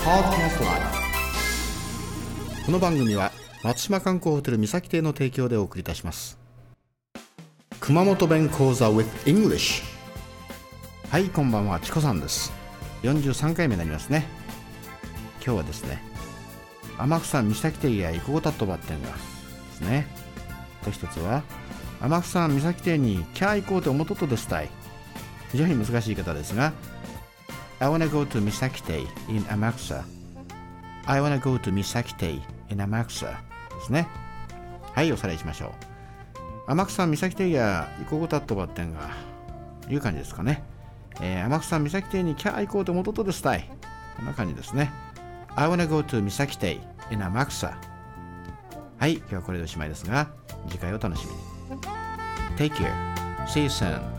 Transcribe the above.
Podcast Live この番組は松島観光ホテル三崎邸の提供でお送りいたします。熊本弁講座 with English はいこんばんはチコさんです。43回目になりますね。今日はですね天草三崎邸や生後タットバッテンがですね。と一つは天草三崎邸にキャー行こうと思っとっとですたい。非常に難しい言い方ですが I wanna go to 三崎邸 in 天草 I wanna go to 三崎邸 in 天草ですね。はいおさらいしましょう。天草三崎邸や行こうたっとばってんがいう感じですかね、えー、天草三崎邸にキャー行こうと思っとですたいこんな感じですね。I wanna go to 三崎邸 in 天草はい今日はこれでおしまいですが次回お楽しみに。Take care. See you soon.